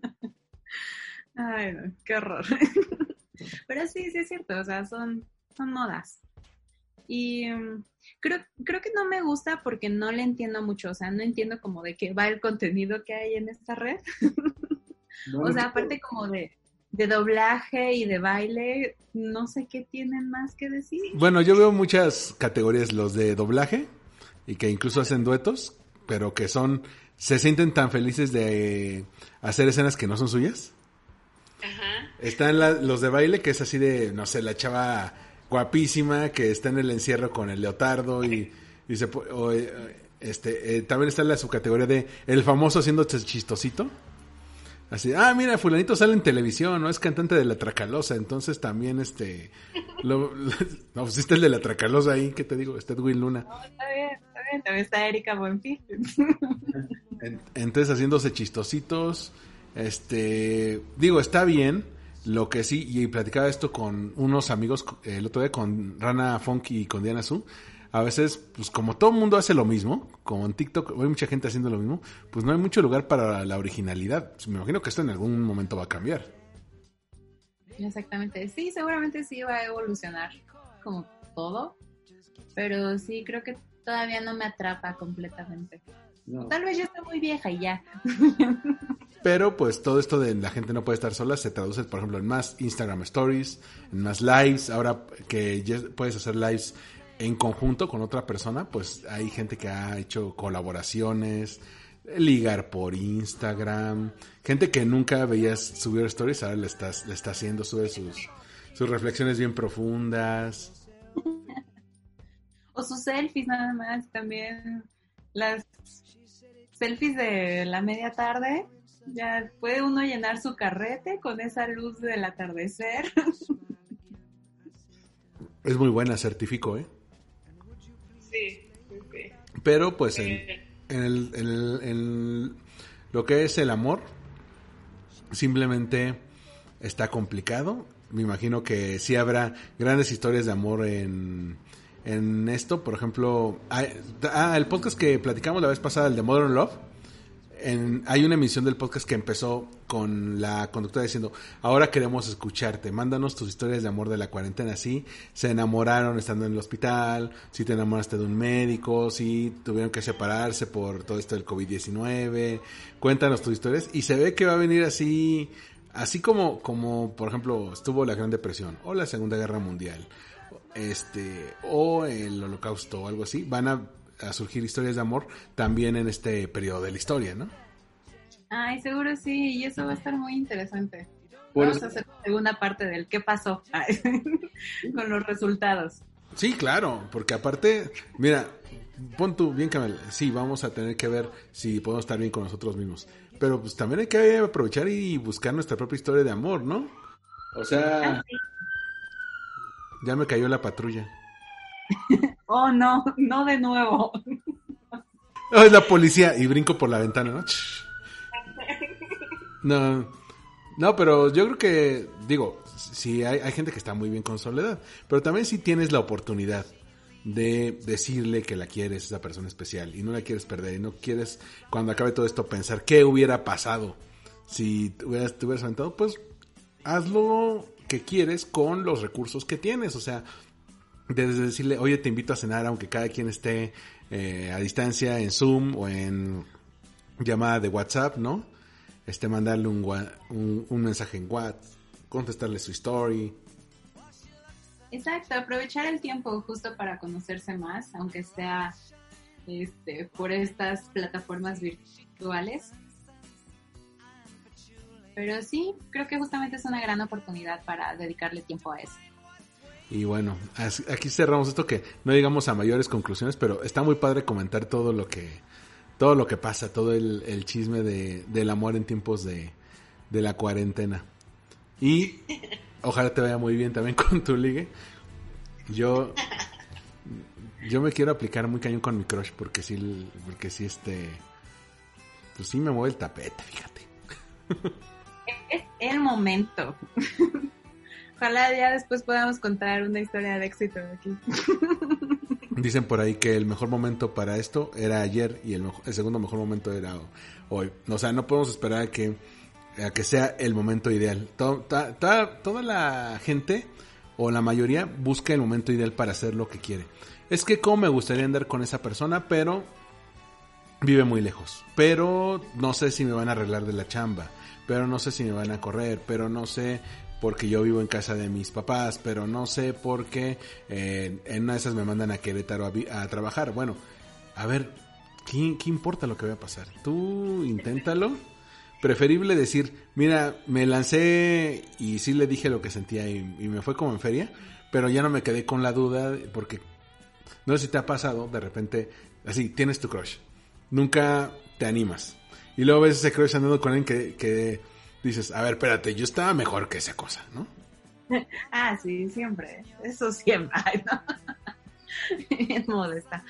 Ay, no, qué horror. Pero sí, sí es cierto, o sea, son, son modas. Y mm, creo, creo que no me gusta porque no le entiendo mucho, o sea, no entiendo como de qué va el contenido que hay en esta red. o sea, aparte como de, de doblaje y de baile, no sé qué tienen más que decir. Bueno, yo veo muchas categorías, los de doblaje, y que incluso hacen duetos, pero que son, se sienten tan felices de hacer escenas que no son suyas. Están la- los de baile, que es así de, no sé, la chava guapísima que está en el encierro con el leotardo y, y se o, eh, este, eh, también está la subcategoría de el famoso haciendo chistosito. Así, ah, mira, fulanito sale en televisión, ¿no? Es cantante de La Tracalosa, entonces también, este, lo, no, pues está el de La Tracalosa ahí, ¿qué te digo? Está Edwin Luna. Está bien, está bien, también está Erika Buenfil. En- entonces haciéndose chistositos, este, digo, está bien, lo que sí, y platicaba esto con unos amigos eh, el otro día, con Rana Funky y con Diana Su, a veces, pues como todo el mundo hace lo mismo, como en TikTok hay mucha gente haciendo lo mismo, pues no hay mucho lugar para la originalidad. Me imagino que esto en algún momento va a cambiar. Exactamente, sí, seguramente sí va a evolucionar como todo, pero sí creo que todavía no me atrapa completamente. Tal vez ya está muy vieja y ya. Pero pues todo esto de la gente no puede estar sola se traduce, por ejemplo, en más Instagram Stories, en más lives. Ahora que puedes hacer lives en conjunto con otra persona, pues hay gente que ha hecho colaboraciones, ligar por Instagram, gente que nunca veías subir stories, ahora le estás, le está haciendo, sube sus, sus reflexiones bien profundas. O sus selfies nada más también. Las selfies de la media tarde. Ya puede uno llenar su carrete con esa luz del atardecer. Es muy buena, certifico, ¿eh? Sí. Pero pues en, Eh, en el- en el- en lo que es el amor, simplemente está complicado. Me imagino que sí habrá grandes historias de amor en, en esto. Por ejemplo, ah, el podcast que platicamos la vez pasada, el de Modern Love, en- hay una emisión del podcast que empezó con la conductora diciendo, ahora queremos escucharte, mándanos tus historias de amor de la cuarentena, si se enamoraron estando en el hospital, si te enamoraste de un médico, si tuvieron que separarse por todo esto del COVID-19, cuéntanos tus historias y se ve que va a venir así, así como, como por ejemplo estuvo la Gran Depresión o la Segunda Guerra Mundial, este, o el holocausto o algo así, van a, a surgir historias de amor también en este periodo de la historia, ¿no? Ay, seguro sí, y eso va a estar muy interesante. Por Vamos eso- a hacer la segunda parte del qué pasó con los resultados. Sí, claro, porque aparte, mira, pon tú bien, Camel, sí, vamos a tener que ver si podemos estar bien con nosotros mismos, pero pues también hay que aprovechar y buscar nuestra propia historia de amor, ¿no? O sea, Ah, sí. ya me cayó la patrulla. Oh, no, no de nuevo. Oh, es la policía y brinco por la ventana, ¿no? No, no, pero yo creo que, digo, sí hay, hay gente que está muy bien con soledad, pero también si tienes la oportunidad de decirle que la quieres, esa persona especial, y no la quieres perder, y no quieres, cuando acabe todo esto, pensar qué hubiera pasado si te hubieras, te hubieras aventado, pues haz lo que quieres con los recursos que tienes, o sea, desde decirle, oye, te invito a cenar, aunque cada quien esté eh, a distancia en Zoom o en llamada de WhatsApp, ¿no? Este, mandarle un, un, un mensaje en WhatsApp, contestarle su story. Exacto, aprovechar el tiempo justo para conocerse más, aunque sea este, por estas plataformas virtuales. Pero sí, creo que justamente es una gran oportunidad para dedicarle tiempo a eso. Y bueno, aquí cerramos esto que no llegamos a mayores conclusiones, pero está muy padre comentar todo lo que todo lo que pasa, todo el, el chisme de, del amor en tiempos de, de la cuarentena. Y ojalá te vaya muy bien también con tu ligue. Yo yo me quiero aplicar muy cañón con mi crush porque sí porque sí este pues sí me mueve el tapete, fíjate. Es el momento. Ojalá ya después podamos contar una historia de éxito aquí. Dicen por ahí que el mejor momento para esto era ayer y el, segundo mejor momento era hoy. O sea, no podemos esperar a que, que sea el momento ideal. To- ta- ta- toda la gente o la mayoría busca el momento ideal para hacer lo que quiere. Es que como me gustaría andar con esa persona, pero vive muy lejos. Pero no sé si me van a arreglar de la chamba. Pero no sé si me van a correr. Pero no sé porque yo vivo en casa de mis papás. Pero no sé porque eh, en una de esas me mandan a Querétaro a, trabajar. Bueno, a ver, ¿qué, ¿qué importa lo que vaya a pasar? Tú inténtalo. Preferible decir, mira, me lancé y sí le dije lo que sentía y, me fue como en feria. Pero ya no me quedé con la duda porque no sé si te ha pasado, de repente, así, tienes tu crush. Nunca te animas. Y luego ves ese crush andando con alguien que dices, a ver, espérate, yo estaba mejor que esa cosa, ¿no? Ah, sí, siempre. Eso siempre. Ay, no. Bien modesta.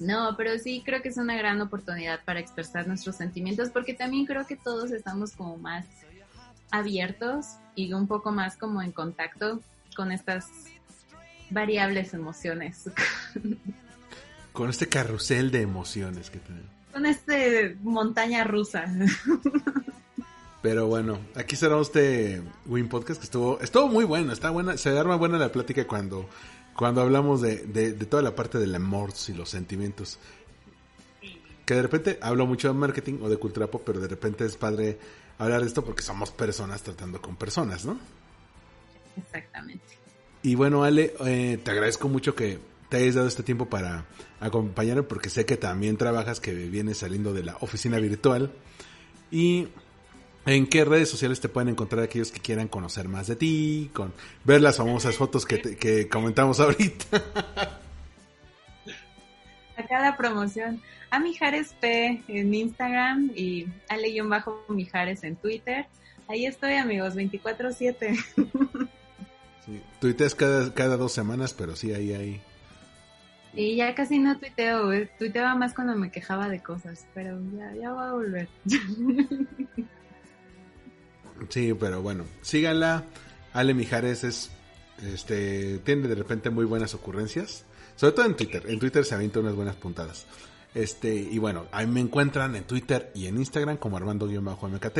No, pero sí creo que es una gran oportunidad para expresar nuestros sentimientos porque también creo que todos estamos como más abiertos y un poco más como en contacto con estas variables emociones, Con este carrusel de emociones que tenemos. con este montaña rusa. Pero bueno, aquí cerramos este Win Podcast que estuvo, estuvo muy bueno, está buena, se arma buena la plática cuando, cuando hablamos de, de, de toda la parte del amor y los sentimientos. Que de repente hablo mucho de marketing o de cultura pop, pero de repente es padre hablar de esto porque somos personas tratando con personas, ¿no? Exactamente. Y bueno, Ale, eh, te agradezco mucho que te hayas dado este tiempo para acompañarme porque sé que también trabajas, que vienes saliendo de la oficina virtual. ¿Y en qué redes sociales te pueden encontrar aquellos que quieran conocer más de ti, con ver las famosas fotos que, te- que comentamos ahorita? Acá la promoción. A Mijares P en Instagram y Ale-Mijares en Twitter. Ahí estoy, amigos, 24-7. Sí, tuiteas cada, cada dos semanas, pero sí, ahí, ahí. Y ya casi no tuiteo, eh, tuiteaba más cuando me quejaba de cosas, pero ya, ya voy a volver. Sí, pero bueno, síganla. Ale Mijares es, este, tiene de repente muy buenas ocurrencias. Sobre todo en Twitter. En Twitter se avienta unas buenas puntadas. Este, y bueno, ahí me encuentran en Twitter y en Instagram como Armando-MKT.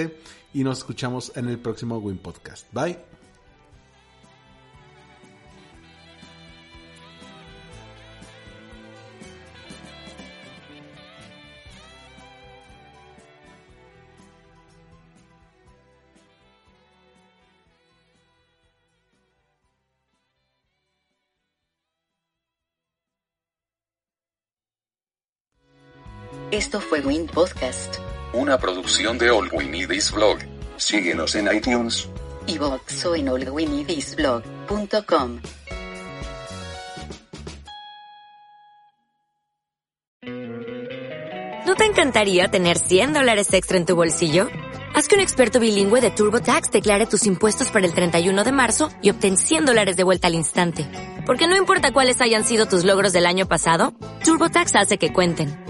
Y nos escuchamos en el próximo Win Podcast. Bye. Esto fue Win Podcast. Una producción de All We Need Is Blog. Síguenos en iTunes. y Vox o en allwinidisblog.com. ¿No te encantaría tener 100 dólares extra en tu bolsillo? Haz que un experto bilingüe de TurboTax declare tus impuestos para el 31 de marzo y obtén 100 dólares de vuelta al instante. Porque no importa cuáles hayan sido tus logros del año pasado, TurboTax hace que cuenten.